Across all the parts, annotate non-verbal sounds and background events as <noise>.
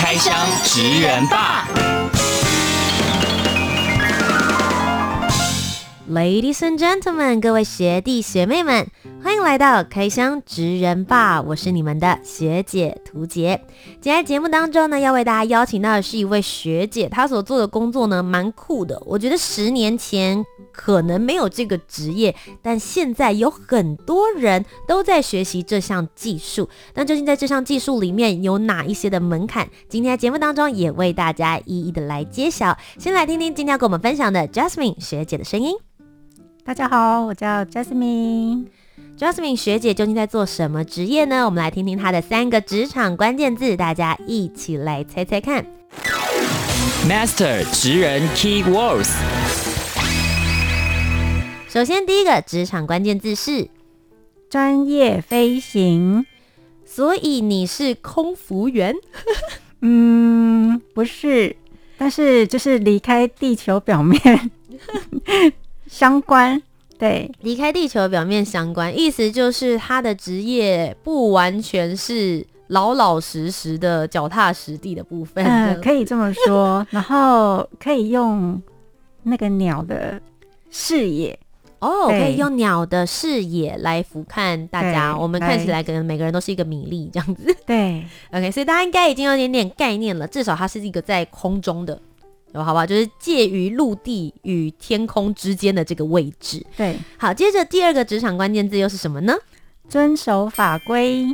开箱职人吧，Ladies and gentlemen，各位学弟学妹们。欢迎来到开箱职人吧，我是你们的学姐涂洁。今天节目当中呢，要为大家邀请到的是一位学姐，她所做的工作呢蛮酷的。我觉得十年前可能没有这个职业，但现在有很多人都在学习这项技术。那究竟在这项技术里面有哪一些的门槛？今天节目当中也为大家一一的来揭晓。先来听听今天要跟我们分享的 Jasmine 学姐的声音。大家好，我叫 Jasmine。Jasmine 学姐究竟在做什么职业呢？我们来听听她的三个职场关键字，大家一起来猜猜看。Master 职人 Key Words。首先，第一个职场关键字是专业飞行，所以你是空服员？<laughs> 嗯，不是，但是就是离开地球表面 <laughs> 相关。对，离开地球表面相关，意思就是他的职业不完全是老老实实的、脚踏实地的部分。可以这么说。<laughs> 然后可以用那个鸟的视野哦，可以用鸟的视野来俯瞰大家。我们看起来可能每个人都是一个米粒这样子。对，<laughs> OK，所以大家应该已经有点点概念了。至少它是一个在空中的。好吧，就是介于陆地与天空之间的这个位置。对，好，接着第二个职场关键字又是什么呢？遵守法规。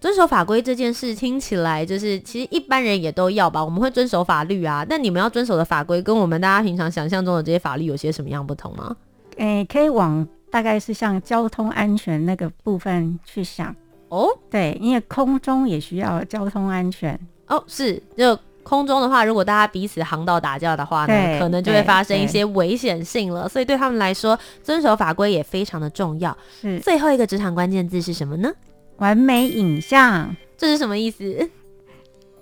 遵守法规这件事听起来就是，其实一般人也都要吧。我们会遵守法律啊，但你们要遵守的法规跟我们大家平常想象中的这些法律有些什么样不同吗？诶、欸，可以往大概是像交通安全那个部分去想哦。对，因为空中也需要交通安全哦。是就。空中的话，如果大家彼此航道打架的话呢，可能就会发生一些危险性了。所以对他们来说，遵守法规也非常的重要。是最后一个职场关键字是什么呢？完美影像，这是什么意思？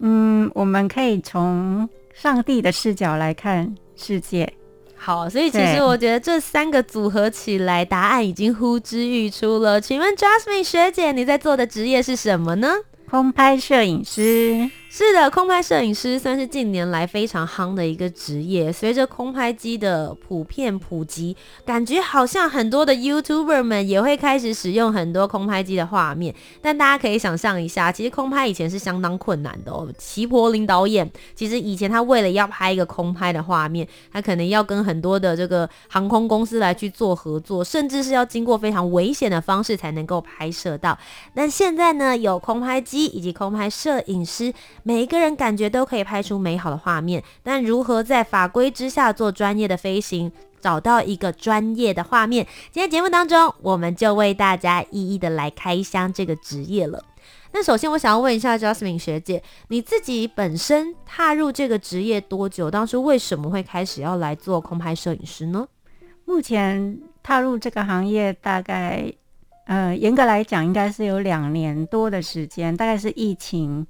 嗯，我们可以从上帝的视角来看世界。好，所以其实我觉得这三个组合起来，答案已经呼之欲出了。请问 Jasmine 学姐，你在做的职业是什么呢？空拍摄影师。是的，空拍摄影师算是近年来非常夯的一个职业。随着空拍机的普遍普及，感觉好像很多的 YouTuber 们也会开始使用很多空拍机的画面。但大家可以想象一下，其实空拍以前是相当困难的哦。齐柏林导演其实以前他为了要拍一个空拍的画面，他可能要跟很多的这个航空公司来去做合作，甚至是要经过非常危险的方式才能够拍摄到。但现在呢，有空拍机以及空拍摄影师。每一个人感觉都可以拍出美好的画面，但如何在法规之下做专业的飞行，找到一个专业的画面？今天节目当中，我们就为大家一一的来开箱这个职业了。那首先，我想要问一下 Jasmine 学姐，你自己本身踏入这个职业多久？当初为什么会开始要来做空拍摄影师呢？目前踏入这个行业，大概呃，严格来讲，应该是有两年多的时间，大概是疫情。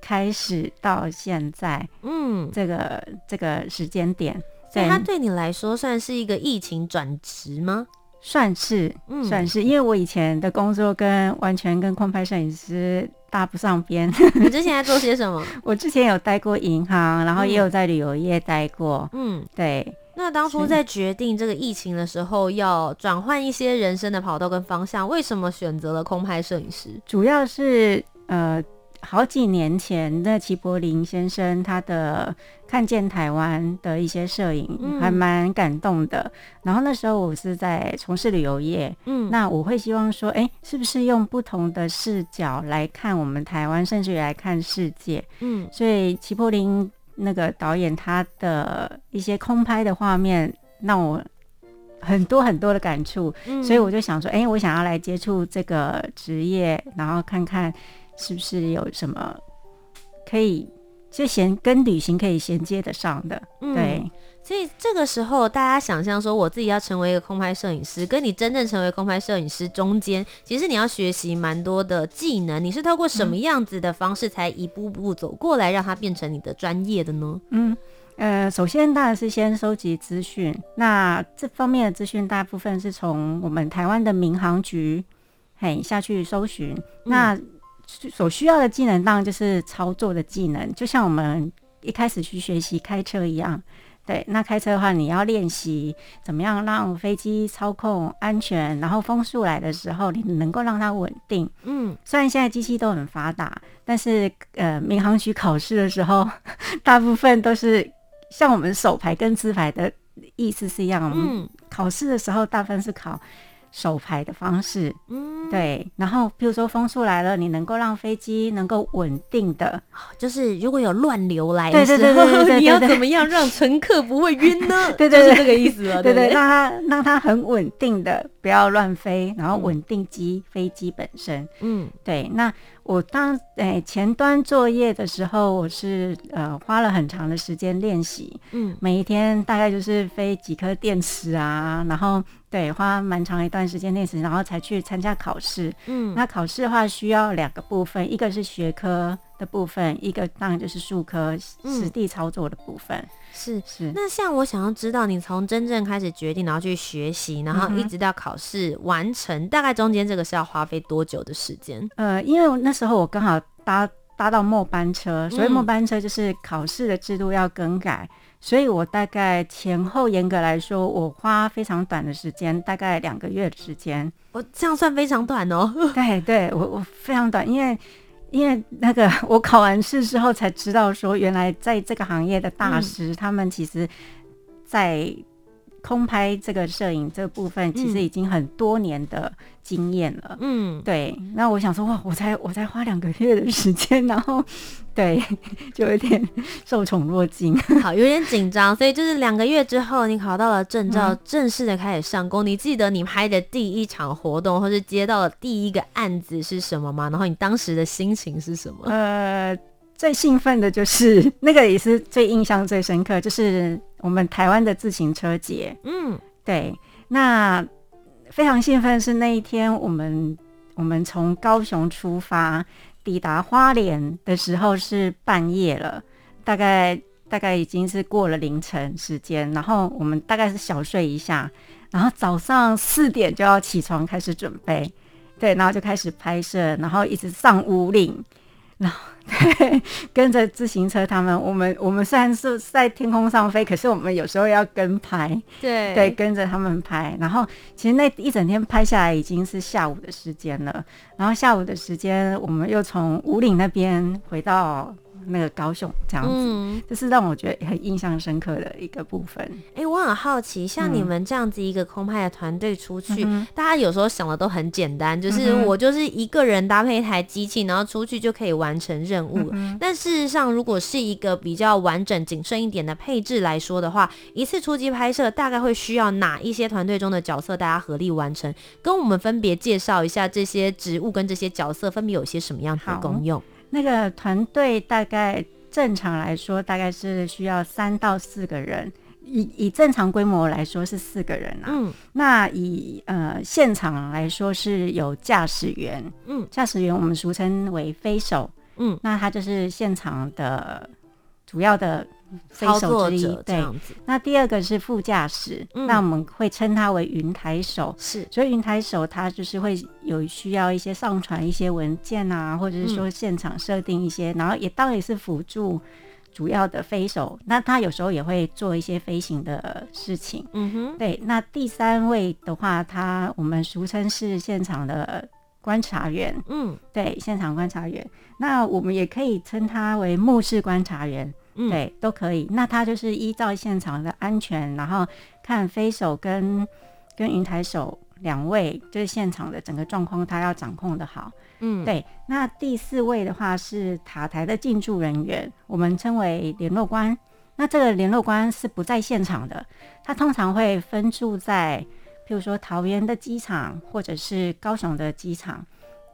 开始到现在，嗯，这个这个时间点，所以它对你来说算是一个疫情转职吗？算是，嗯，算是，因为我以前的工作跟完全跟空拍摄影师搭不上边。你之前在做些什么？<laughs> 我之前有待过银行，然后也有在旅游业待过，嗯，对。那当初在决定这个疫情的时候，要转换一些人生的跑道跟方向，为什么选择了空拍摄影师？主要是呃。好几年前，的齐柏林先生他的看见台湾的一些摄影，还蛮感动的。嗯。然后那时候我是在从事旅游业，嗯，那我会希望说，哎，是不是用不同的视角来看我们台湾，甚至于来看世界，嗯。所以齐柏林那个导演他的一些空拍的画面，让我很多很多的感触。嗯。所以我就想说，哎，我想要来接触这个职业，然后看看。是不是有什么可以就衔跟旅行可以衔接得上的，嗯、对。所以这个时候，大家想象说，我自己要成为一个空拍摄影师，跟你真正成为空拍摄影师中间，其实你要学习蛮多的技能。你是透过什么样子的方式，才一步步走过来，让它变成你的专业的呢？嗯，呃，首先当然是先收集资讯。那这方面的资讯，大部分是从我们台湾的民航局嘿下去搜寻。嗯、那所需要的技能，当然就是操作的技能，就像我们一开始去学习开车一样。对，那开车的话，你要练习怎么样让飞机操控安全，然后风速来的时候，你能够让它稳定。嗯，虽然现在机器都很发达，但是呃，民航局考试的时候，<laughs> 大部分都是像我们手牌跟自排的意思是一样。嗯，考试的时候大部分是考。手排的方式，嗯，对，然后比如说风速来了，你能够让飞机能够稳定的，就是如果有乱流来的时候，对对对对对 <laughs> 对，你要怎么样让乘客不会晕呢？<laughs> 对对，对，就是这个意思了，对对，让它让它很稳定的，不要乱飞，然后稳定机、嗯、飞机本身，嗯，对，那。我当诶、欸、前端作业的时候，我是呃花了很长的时间练习，嗯，每一天大概就是飞几颗电池啊，然后对花蛮长一段时间练习，然后才去参加考试，嗯，那考试的话需要两个部分，一个是学科的部分，一个当然就是术科实地操作的部分。嗯是是，那像我想要知道，你从真正开始决定，然后去学习，然后一直到考试完成，嗯、大概中间这个是要花费多久的时间？呃，因为那时候我刚好搭搭到末班车，所以末班车就是考试的制度要更改，嗯、所以我大概前后严格来说，我花非常短的时间，大概两个月的时间。我这样算非常短哦。<laughs> 对对，我我非常短，因为。因为那个，<laughs> 我考完试之后才知道，说原来在这个行业的大师，嗯、他们其实，在空拍这个摄影这部分，其实已经很多年的经验了。嗯，对。那我想说，哇，我才我才花两个月的时间，然后。对，<laughs> 就有点受宠若惊，<laughs> 好，有点紧张。所以就是两个月之后，你考到了证照，嗯、正式的开始上工。你记得你拍的第一场活动，或是接到的第一个案子是什么吗？然后你当时的心情是什么？呃，最兴奋的就是 <laughs> 那个，也是最印象最深刻，就是我们台湾的自行车节。嗯，对。那非常兴奋是那一天，我们我们从高雄出发。抵达花莲的时候是半夜了，大概大概已经是过了凌晨时间，然后我们大概是小睡一下，然后早上四点就要起床开始准备，对，然后就开始拍摄，然后一直上武岭。然后对，<laughs> 跟着自行车，他们我们我们虽然是在天空上飞，可是我们有时候要跟拍，对对，跟着他们拍。然后其实那一整天拍下来已经是下午的时间了。然后下午的时间，我们又从五岭那边回到。那个高雄这样子，嗯，这是让我觉得很印象深刻的一个部分。哎、欸，我很好奇，像你们这样子一个空拍的团队出去，嗯、大家有时候想的都很简单，就是我就是一个人搭配一台机器，然后出去就可以完成任务。嗯、但事实上，如果是一个比较完整、谨慎一点的配置来说的话，一次出击拍摄大概会需要哪一些团队中的角色，大家合力完成？跟我们分别介绍一下这些职务跟这些角色分别有些什么样子的功用。那个团队大概正常来说，大概是需要三到四个人。以以正常规模来说是四个人啊。嗯。那以呃现场来说是有驾驶员。嗯。驾驶员我们俗称为飞手。嗯。那他就是现场的主要的。操作者对，那第二个是副驾驶，嗯、那我们会称他为云台手。是，所以云台手他就是会有需要一些上传一些文件啊，或者是说现场设定一些，嗯、然后也当然也是辅助主要的飞手。那他有时候也会做一些飞行的事情。嗯哼，对。那第三位的话，他我们俗称是现场的观察员。嗯，对，现场观察员。那我们也可以称他为目视观察员。对，都可以。那他就是依照现场的安全，然后看飞手跟跟云台手两位，就是现场的整个状况，他要掌控的好。嗯，对。那第四位的话是塔台的进驻人员，我们称为联络官。那这个联络官是不在现场的，他通常会分驻在，譬如说桃园的机场或者是高雄的机场。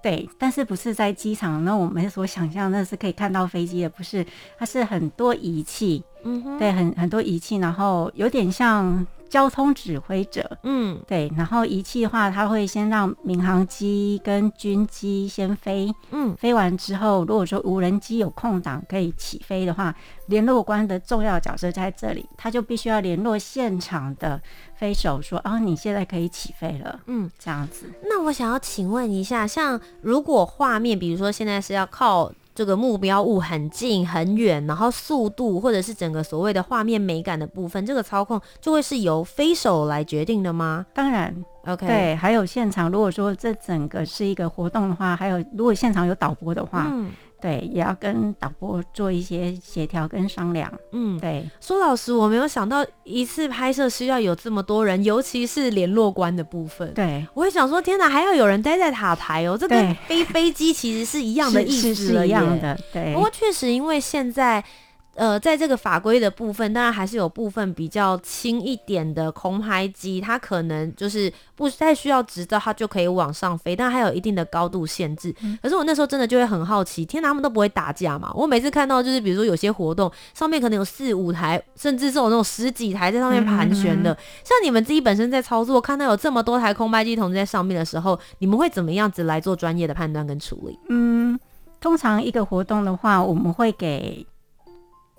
对，但是不是在机场？那我们所想象那是可以看到飞机的，不是，它是很多仪器，嗯，对，很很多仪器，然后有点像。交通指挥者，嗯，对，然后仪器的话，它会先让民航机跟军机先飞，嗯，飞完之后，如果说无人机有空档可以起飞的话，联络官的重要角色在这里，他就必须要联络现场的飞手说，啊，你现在可以起飞了，嗯，这样子。那我想要请问一下，像如果画面，比如说现在是要靠。这个目标物很近很远，然后速度或者是整个所谓的画面美感的部分，这个操控就会是由飞手来决定的吗？当然，OK。对，还有现场，如果说这整个是一个活动的话，还有如果现场有导播的话，嗯。对，也要跟导播做一些协调跟商量。嗯，对。苏老师，我没有想到一次拍摄需要有这么多人，尤其是联络官的部分。对，我会想说，天哪，还要有人待在塔台哦，这跟飞飞机其实是一样的意思，是，是一样的。对。不过确实，因为现在。呃，在这个法规的部分，当然还是有部分比较轻一点的空拍机，它可能就是不太需要执照，它就可以往上飞，但还有一定的高度限制。嗯。可是我那时候真的就会很好奇，天哪，他们都不会打架嘛？我每次看到就是，比如说有些活动上面可能有四五台，甚至是有那种十几台在上面盘旋的。嗯嗯嗯。像你们自己本身在操作，看到有这么多台空拍机同时在上面的时候，你们会怎么样子来做专业的判断跟处理？嗯，通常一个活动的话，我们会给。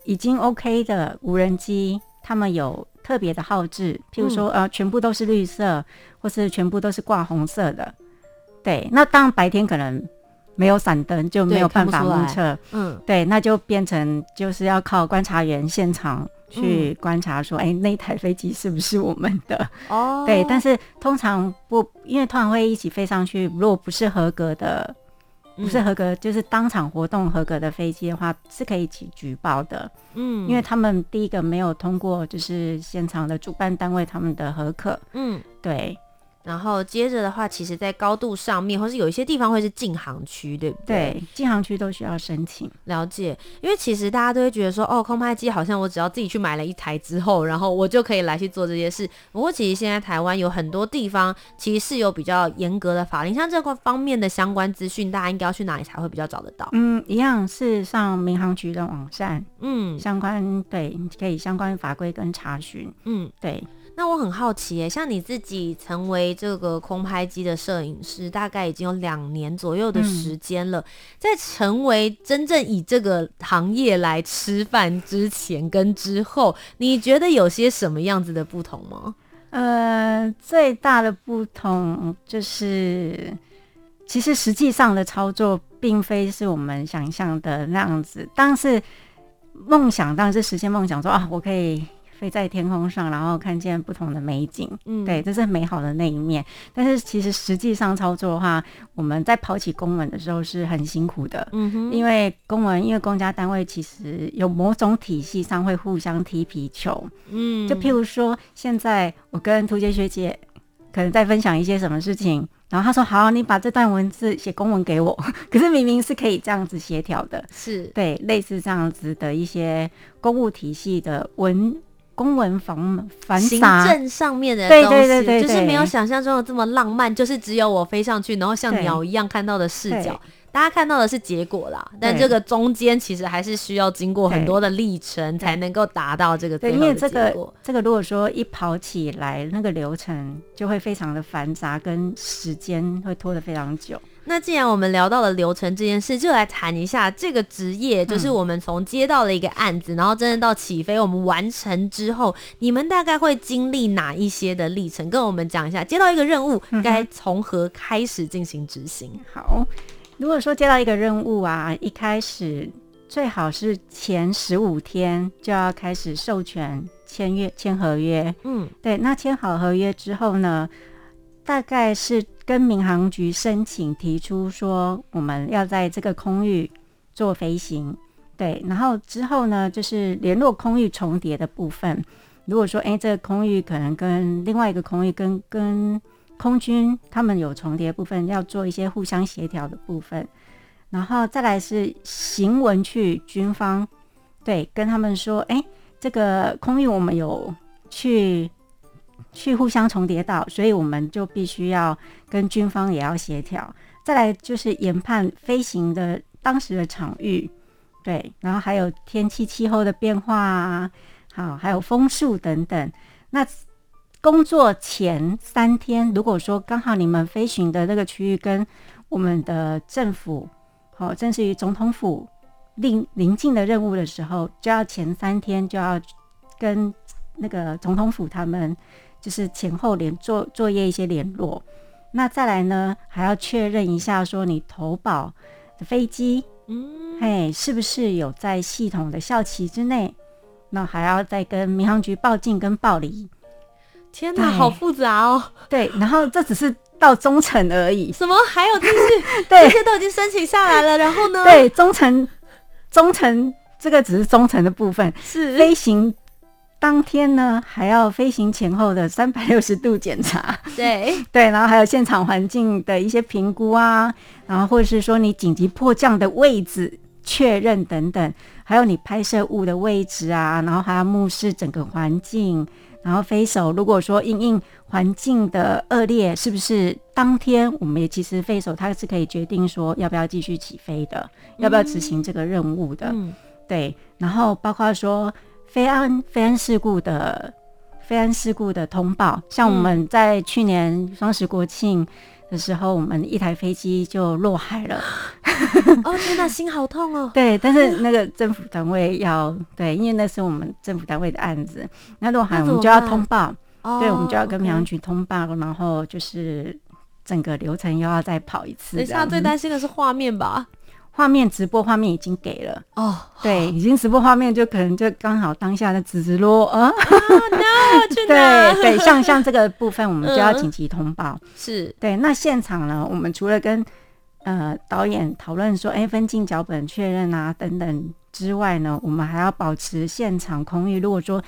已经 OK 的无人机，他们有特别的号志，譬如说，呃，全部都是绿色，或是全部都是挂红色的。对，那当然白天可能没有闪灯，就没有办法目测。嗯，对，那就变成就是要靠观察员现场去观察，说，哎、嗯，那台飞机是不是我们的？哦，对，但是通常不，因为通常会一起飞上去，如果不是合格的。不是合格，就是当场活动合格的飞机的话，是可以起举报的。嗯，因为他们第一个没有通过，就是现场的主办单位他们的核可。嗯，对。然后接着的话，其实，在高度上面，或是有一些地方会是禁航区，对不对？对，禁航区都需要申请。了解，因为其实大家都会觉得说，哦，空拍机好像我只要自己去买了一台之后，然后我就可以来去做这些事。不过，其实现在台湾有很多地方其实是有比较严格的法令，像这个方面的相关资讯，大家应该要去哪里才会比较找得到？嗯，一样是上民航局的网站，嗯，相关对，可以相关法规跟查询，嗯，对。那我很好奇诶，像你自己成为这个空拍机的摄影师，大概已经有两年左右的时间了。嗯。在成为真正以这个行业来吃饭之前跟之后，你觉得有些什么样子的不同吗？呃，最大的不同就是，其实实际上的操作并非是我们想象的那样子。但是梦想当然是实现梦想说，说啊，我可以。飞在天空上，然后看见不同的美景，嗯，对，这是美好的那一面。但是其实实际上操作的话，我们在跑起公文的时候是很辛苦的，嗯哼，因为公文，因为公家单位其实有某种体系上会互相踢皮球，嗯，就譬如说，现在我跟屠洁学姐可能在分享一些什么事情，然后她说好，你把这段文字写公文给我，<laughs> 可是明明是可以这样子协调的，是。对，类似这样子的一些公务体系的文。公文繁繁杂，行政上面的东西，对对对对，就是没有想象中的这么浪漫，就是只有我飞上去，然后像鸟一样看到的视角。大家看到的是结果啦，但这个中间其实还是需要经过很多的历程，才能够达到这个最后的结果。对，因为这个这个如果说一跑起来，那个流程就会非常的繁杂，跟时间会拖得非常久。那既然我们聊到了流程这件事，就来谈一下这个职业，就是我们从接到了一个案子，嗯、然后真正到起飞，我们完成之后，你们大概会经历哪一些的历程？跟我们讲一下，接到一个任务该从何开始进行执行？嗯、好，如果说接到一个任务啊，一开始最好是前十五天就要开始授权签约签合约。嗯，对，那签好合约之后呢，大概是。跟民航局申请提出说，我们要在这个空域做飞行，对，然后之后呢，就是联络空域重叠的部分。如果说，哎，这个空域可能跟另外一个空域跟跟空军他们有重叠部分，要做一些互相协调的部分。然后再来是行文去军方，对，跟他们说，哎，这个空域我们有去。去互相重叠到，所以我们就必须要跟军方也要协调。再来就是研判飞行的当时的场域，对，然后还有天气气候的变化啊，好，还有风速等等。那工作前三天，如果说刚好你们飞行的那个区域跟我们的政府，好，正是于总统府临临近的任务的时候，就要前三天就要跟那个总统府他们就是前后联作作业一些联络。那再来呢，还要确认一下说你投保的飞机，嗯，嘿，是不是有在系统的效期之内？那还要再跟民航局报进跟报离。天哪，好复杂哦。对，然后这只是到中程而已。什么？还有就是，对，这些都已经申请下来了。然后呢？对，中程，中程这个只是中程的部分。是飞行当天呢，还要飞行前后的三百六十度检查。<laughs> 对对，然后还有现场环境的一些评估啊，然后或者是说你紧急迫降的位置确认等等，还有你拍摄物的位置啊，然后还要目视整个环境。然后飞手如果说因应环境的恶劣，是不是当天我们也其实飞手他是可以决定说要不要继续起飞的，嗯、要不要执行这个任务的？嗯、对。然后包括说飞安飞安事故的飞安事故的通报，像我们在去年双十国庆的时候，我们一台飞机就落海了。哦天哪，心好痛哦！<laughs> 对，但是那个政府单位要对，因为那是我们政府单位的案子，那落海我们就要通报，对，我们就要跟民航局通报，哦、然后就是整个流程又要再跑一次。等一下，最担心的是画面吧？画面直播画面已经给了。哦，对，<laughs> 已经直播画面就可能就刚好当下的直直落啊，no，<laughs> 对对，像像这个部分我们就要紧急通报，嗯、是。对。那现场呢，我们除了跟呃，导演讨论说，哎、欸，分镜脚本确认啊，等等之外呢，我们还要保持现场空域。如果说，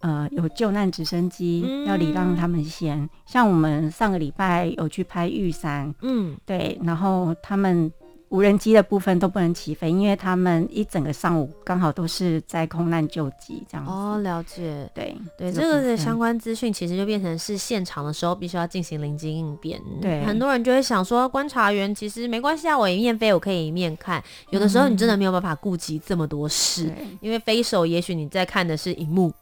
呃，有救难直升机要礼让他们先，嗯、像我们上个礼拜有去拍玉山，嗯，对，然后他们。无人机的部分都不能起飞，因为他们一整个上午刚好都是在空难救急这样子。哦，了解。对对，这个的相关资讯其实就变成是现场的时候必须要进行临机应变。对，很多人就会想说，观察员其实没关系啊，我一面飞，我可以一面看。有的时候你真的没有办法顾及这么多事，嗯、因为飞手也许你在看的是荧幕，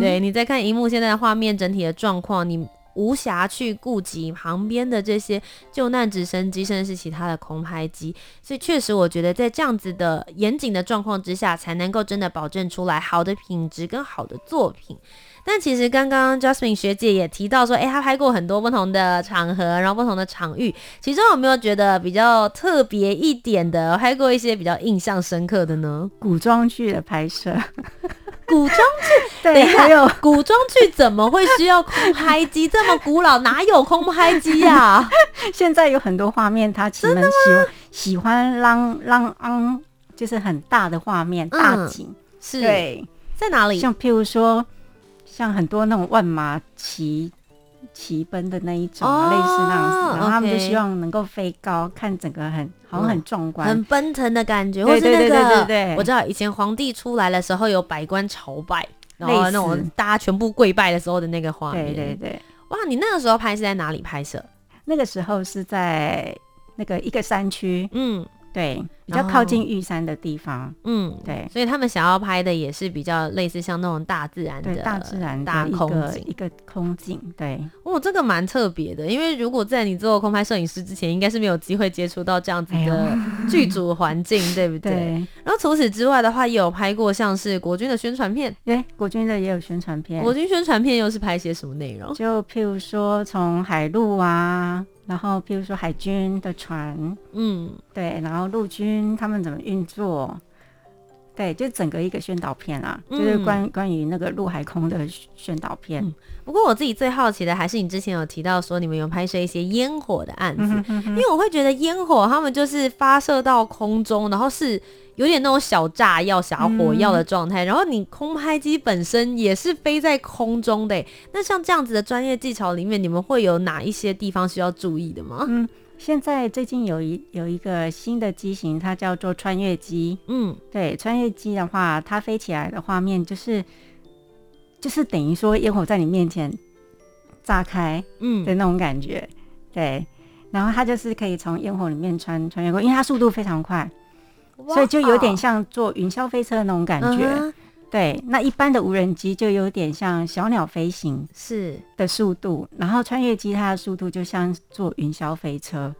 对，你在看荧幕现在的画面整体的状况，你。无暇去顾及旁边的这些救难直升机，甚至是其他的空拍机，所以确实，我觉得在这样子的严谨的状况之下，才能够真的保证出来好的品质跟好的作品。但其实刚刚 Justin 学姐也提到说，诶，她拍过很多不同的场合，然后不同的场域，其中有没有觉得比较特别一点的，拍过一些比较印象深刻的呢？古装剧的拍摄。古装剧，对，还有古装剧怎么会需要空拍机？这么古老，哪有空拍机啊？<laughs> 现在有很多画面，他喜欢喜欢让让昂，就是很大的画面，大景，嗯、是对，在哪里？像譬如说，像很多那种万马齐。骑奔的那一种，类似那样子，然后他们就希望能够飞高，看整个很好像很壮观、很奔腾的感觉，或是那个，我知道以前皇帝出来的时候有百官朝拜，然后那种大家全部跪拜的时候的那个画面，对对对。哇，你那个时候拍是在哪里拍摄？那个时候是在那个一个山区，嗯。对，比较靠近玉山的地方，嗯，对，所以他们想要拍的也是比较类似像那种大自然的大自然大空景，一个空景，对，哦，这个蛮特别的，因为如果在你做空拍摄影师之前，应该是没有机会接触到这样子的 <laughs> <laughs> 剧组环境，哎、对不对？对。然后除此之外的话，也有拍过像是国军的宣传片，对，国军的也有宣传片。国军宣传片又是拍些什么内容？就譬如说从海陆啊。然后，譬如说海军的船，嗯，对，然后陆军他们怎么运作，对，就整个一个宣导片啊，嗯、就是关关于那个陆海空的宣导片、嗯。不过我自己最好奇的还是你之前有提到说你们有拍摄一些烟火的案子，嗯、哼哼哼，因为我会觉得烟火他们就是发射到空中，然后是。有点那种小炸药、小火药的状态，嗯、然后你空拍机本身也是飞在空中的。那像这样子的专业技巧里面，你们会有哪一些地方需要注意的吗？嗯，现在最近有一有一个新的机型，它叫做穿越机。嗯，对，穿越机的话，它飞起来的画面就是就是等于说烟火在你面前炸开，嗯的那种感觉。嗯、对，然后它就是可以从烟火里面穿穿越过，因为它速度非常快，所以就有点像坐云霄飞车的那种感觉。对，那一般的无人机就有点像小鸟飞行是的速度，然后穿越机它的速度就像坐云霄飞车。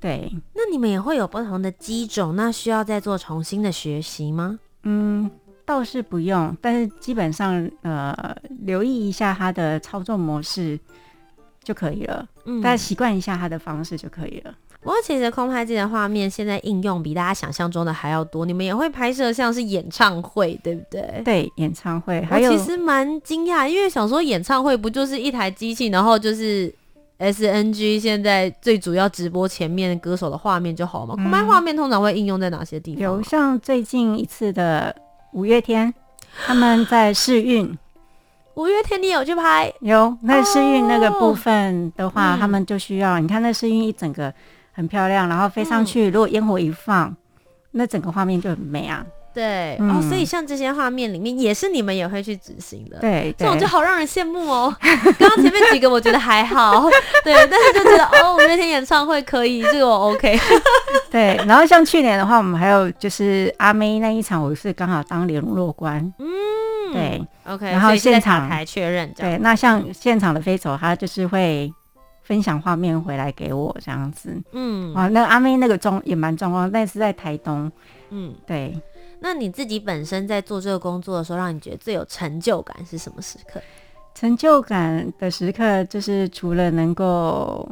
对，那你们也会有不同的机种，那需要再做重新的学习吗？嗯，倒是不用，但是基本上呃，留意一下它的操作模式就可以了，嗯大家习惯一下它的方式就可以了。不过其实空拍机的画面现在应用比大家想象中的还要多，你们也会拍摄像是演唱会，对不对？对，演唱会还有我其实蛮惊讶，因为想说演唱会不就是一台机器，然后就是 SNG 现在最主要直播前面歌手的画面就好吗？空拍画面通常会应用在哪些地方？有像最近一次的五月天，他们在试运。<gasps> 五月天你有去拍？有那试运那个部分的话，嗯他们就需要你看那试运一整个很漂亮，然后飞上去，如果烟火一放，那整个画面就很美啊。对、嗯哦，所以像这些画面里面也是你们也会去执行的。对，这种对就好让人羡慕哦。<laughs> 刚刚前面几个我觉得还好，<laughs> 对，但是就觉得哦，我那天演唱会可以，这个我 OK。<laughs> 对，然后像去年的话，我们还有就是阿妹那一场，我是刚好当联络官。嗯，对，OK。然后现场塔台确认。对，那像现场的飞手，他就是会分享画面回来给我这样子。嗯啊，那阿妹那个妆也蛮壮观，但是在台东。嗯，对，那你自己本身在做这个工作的时候，让你觉得最有成就感是什么时刻？成就感的时刻就是除了能够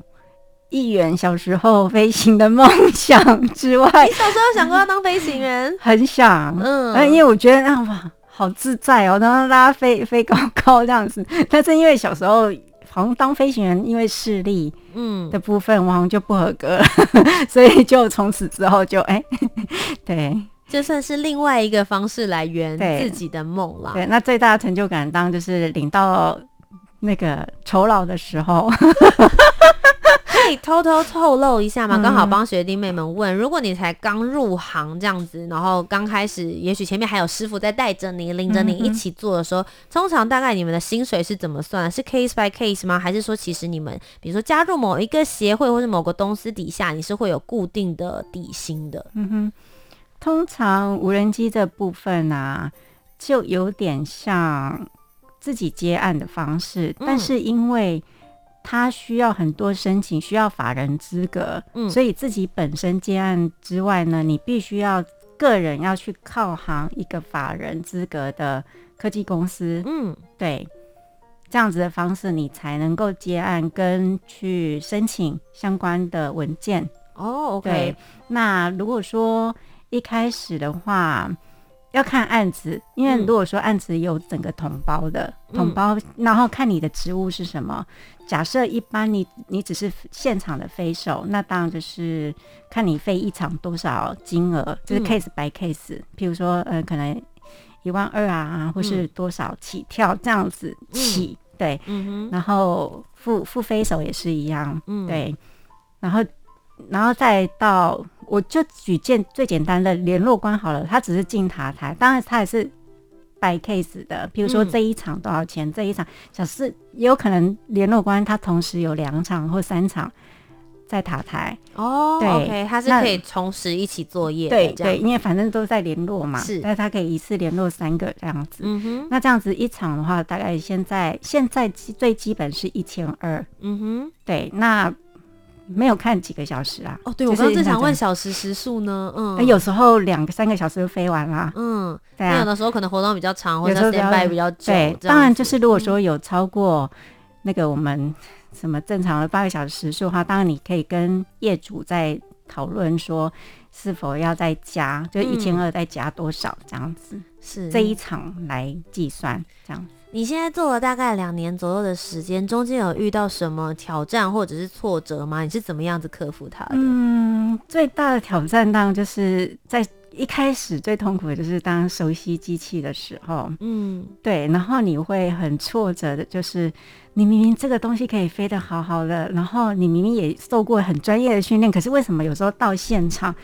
一圆小时候 <laughs> 飞行的梦想之外，你小时候想过要当飞行员？<laughs> 很想，嗯嗯，因为我觉得那哇，好自在哦，然后大家飞飞高高这样子。但是因为小时候好像当飞行员，因为视力嗯的部分，我好像就不合格了，<laughs> 所以就从此之后就哎、<laughs> 对就算是另外一个方式来圆自己的梦了。对，那最大的成就感当就是领到那个酬劳的时候。可以偷偷透露一下吗？嗯刚好帮学弟妹们问，如果你才刚入行这样子，然后刚开始，也许前面还有师傅在带着你、领着你一起做的时候，通常大概你们的薪水是怎么算的？是 case by case 吗？还是说其实你们比如说加入某一个协会或者某个公司底下，你是会有固定的底薪的？嗯哼，通常无人机这部分啊，就有点像自己接案的方式，嗯但是因为它需要很多申请，需要法人资格，嗯。所以自己本身接案之外呢，你必须要个人要去靠行一个法人资格的科技公司，嗯。对，这样子的方式你才能够接案跟去申请相关的文件。哦对，OK，，那如果说一开始的话，要看案子，因为嗯。如果说案子有整个统包的嗯。统包，然后看你的职务是什么。假设一般你你只是现场的飞手，那当然就是看你飞一场多少金额，就是嗯。case by case。譬如说，呃，可能一万二啊，或是多少起跳这样子起，对。嗯然后副副飞手也是一样，嗯。对，然后然后再到，我就举件最简单的联络官好了，他只是进塔台，当然他也是 by case 的，比如说嗯。这一场多少钱，这一场，小四也有可能联络官他同时有两场或三场在塔台，哦对它是可以同时一起作业，对对，因为反正都在联络嘛，是。但是他可以一次联络三个这样子。嗯哼，那这样子一场的话，大概现在现在基最基本是一千二，嗯哼。对，那没有看几个小时啊？哦，对，我刚刚正想问小时时数呢，嗯，那有时候两个三个小时就飞完了。嗯，对啊，那有的时候可能活动比较长，或者有时候比较 stand by 比较久，对，当然就是如果说有超过那个我们什么正常的八个小时时数的话，当然你可以跟业主在讨论说是否要再加，就一千二再加多少这样子，是。这一场来计算这样。你现在做了大概两年左右的时间，中间有遇到什么挑战或者是挫折吗？你是怎么样子克服它的？嗯，最大的挑战当然就是在一开始最痛苦的就是当熟悉机器的时候，嗯对，然后你会很挫折的，就是你明明这个东西可以飞得好好的，然后你明明也受过很专业的训练，可是为什么有时候到现场，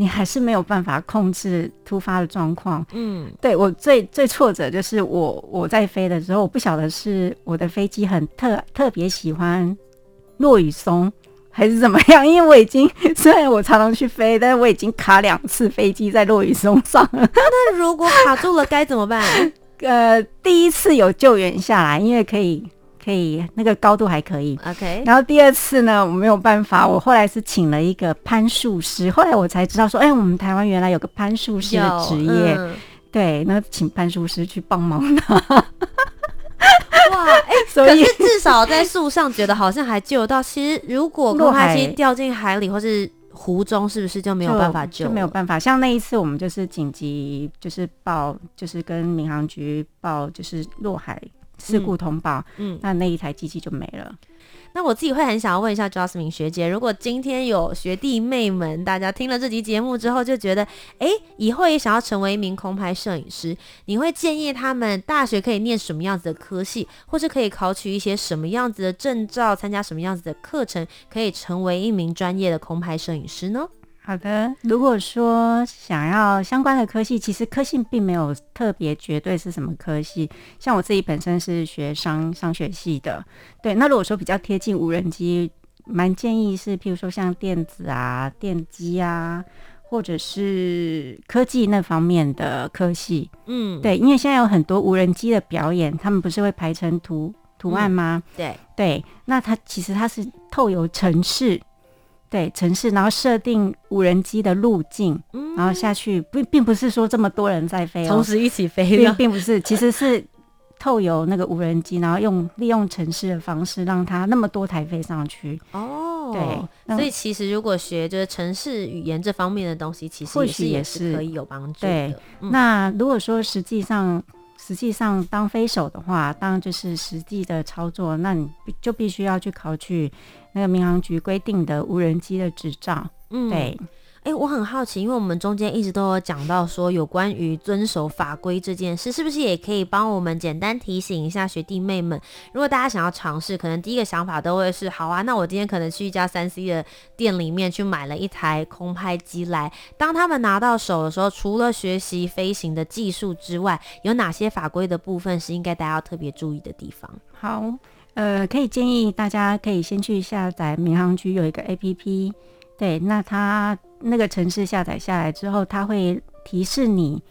你还是没有办法控制突发的状况？嗯对我最最挫折就是我我在飞的时候，我不晓得是我的飞机很特特别喜欢落雨松，还是怎么样？因为我已经虽然我常常去飞，但是我已经卡两次飞机在落雨松上了。<laughs> 那如果卡住了该怎么办？呃，第一次有救援下来，因为可以可以那个高度还可以。OK。然后第二次呢，我没有办法，我后来是请了一个攀树师。后来我才知道说，哎，我们台湾原来有个攀树师的职业。嗯、对，那请攀树师去帮忙他。<laughs> 哇，哎、欸，<laughs> 所以至少在树上觉得好像还救得到。其实如果空拍机掉进海里或是湖中，是不是就没有办法救？就没有办法。像那一次，我们就是紧急，就是报，就是跟民航局报，就是落海事故通报。嗯，嗯，那那一台机器就没了。那我自己会很想要问一下 Jasmine 学姐，如果今天有学弟妹们，大家听了这集节目之后就觉得，哎，以后也想要成为一名空拍摄影师，你会建议他们大学可以念什么样子的科系，或是可以考取一些什么样子的证照，参加什么样子的课程，可以成为一名专业的空拍摄影师呢？好的，如果说想要相关的科系，其实科系并没有特别绝对是什么科系。像我自己本身是学商商学系的，对。那如果说比较贴近无人机，蛮建议是，譬如说像电子啊、电机啊，或者是科技那方面的科系。嗯，对，因为现在有很多无人机的表演，他们不是会排成图图案吗？嗯、对对，那它其实它是透由程式。对城市，然后设定无人机的路径，嗯、然后下去，并并不是说这么多人在飞，同时一起飞，并并不是，其实是透由那个无人机，然后用利用城市的方式，让它那么多台飞上去。哦，对，所以其实如果学就是城市语言这方面的东西，其实也是或许也是可以有帮助的。对，嗯、那如果说实际上实际上当飞手的话，当然就是实际的操作，那你就必须要去考取。那个民航局规定的无人机的执照，嗯，对，哎、欸，我很好奇，因为我们中间一直都有讲到说有关于遵守法规这件事，是不是也可以帮我们简单提醒一下学弟妹们？如果大家想要尝试，可能第一个想法都会是：好啊，那我今天可能去一家三 C 的店里面去买了一台空拍机来。当他们拿到手的时候，除了学习飞行的技术之外，有哪些法规的部分是应该大家要特别注意的地方？好。呃，可以建议大家可以先去下载民航局有一个 APP，对，那它那个城市下载下来之后，它会提示你，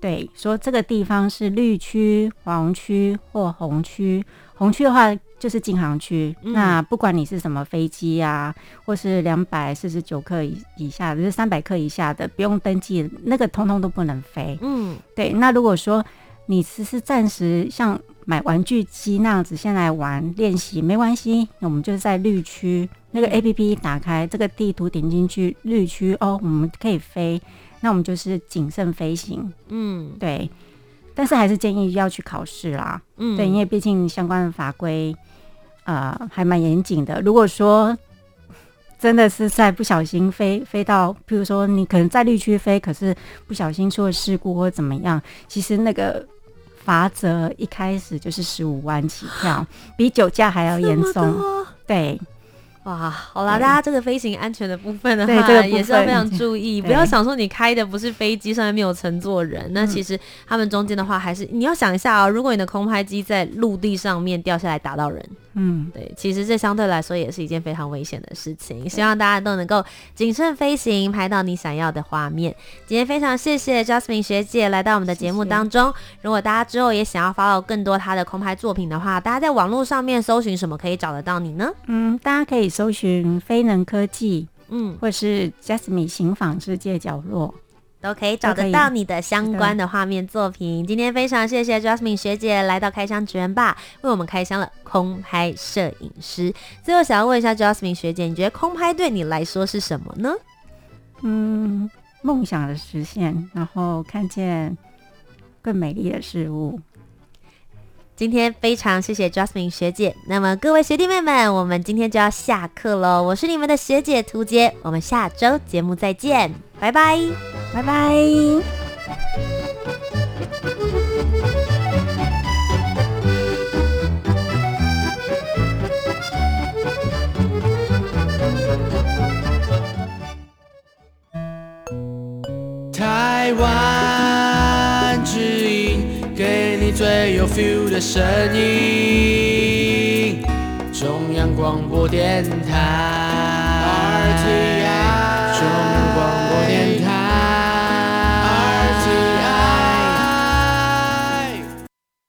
对，说这个地方是绿区、黄区或红区。红区的话就是禁航区，嗯、那不管你是什么飞机啊，或是两百四十九克以以下的，就是三百克以下的，不用登记，那个通通都不能飞。嗯，对。那如果说你只是暂时像。买玩具机那样子先来玩练习没关系，我们就是在绿区那个 APP 打开这个地图点进去绿区哦，我们可以飞，那我们就是谨慎飞行，嗯，对，但是还是建议要去考试啦，嗯，对，因为毕竟相关的法规呃还蛮严谨的。如果说 <laughs> 真的是在不小心飞飞到，譬如说你可能在绿区飞，可是不小心出了事故或怎么样，其实那个。罚则一开始就是十五万起跳，比酒驾还要严重。对。哇，好啦，大家这个飞行安全的部分的话，这个也是要非常注意，不要想说你开的不是飞机，上面没有乘坐人，那其实他们中间的话，还是你要想一下哦，如果你的空拍机在陆地上面掉下来打到人，嗯，对，其实这相对来说也是一件非常危险的事情。希望大家都能够谨慎飞行，拍到你想要的画面。今天非常谢谢 Jasmine 学姐来到我们的节目当中。谢谢如果大家之后也想要 follow 更多她的空拍作品的话，大家在网络上面搜寻什么可以找得到你呢？嗯，大家可以。搜寻飞能科技，嗯，或是 Jasmine 行访世界角落，都可以找得到你的相关的画面作品。今天非常谢谢 Jasmine 学姐来到开箱职人吧，为我们开箱了空拍摄影师。最后想要问一下 Jasmine 学姐，你觉得空拍对你来说是什么呢？嗯，梦想的实现，然后看见更美丽的事物。今天非常谢谢 Jasmine 学姐，那么各位学弟妹们，我们今天就要下课喽。我是你们的学姐涂杰，我们下周节目再见，拜拜，拜拜。台湾没，有 feel 的声音。中央广播电台。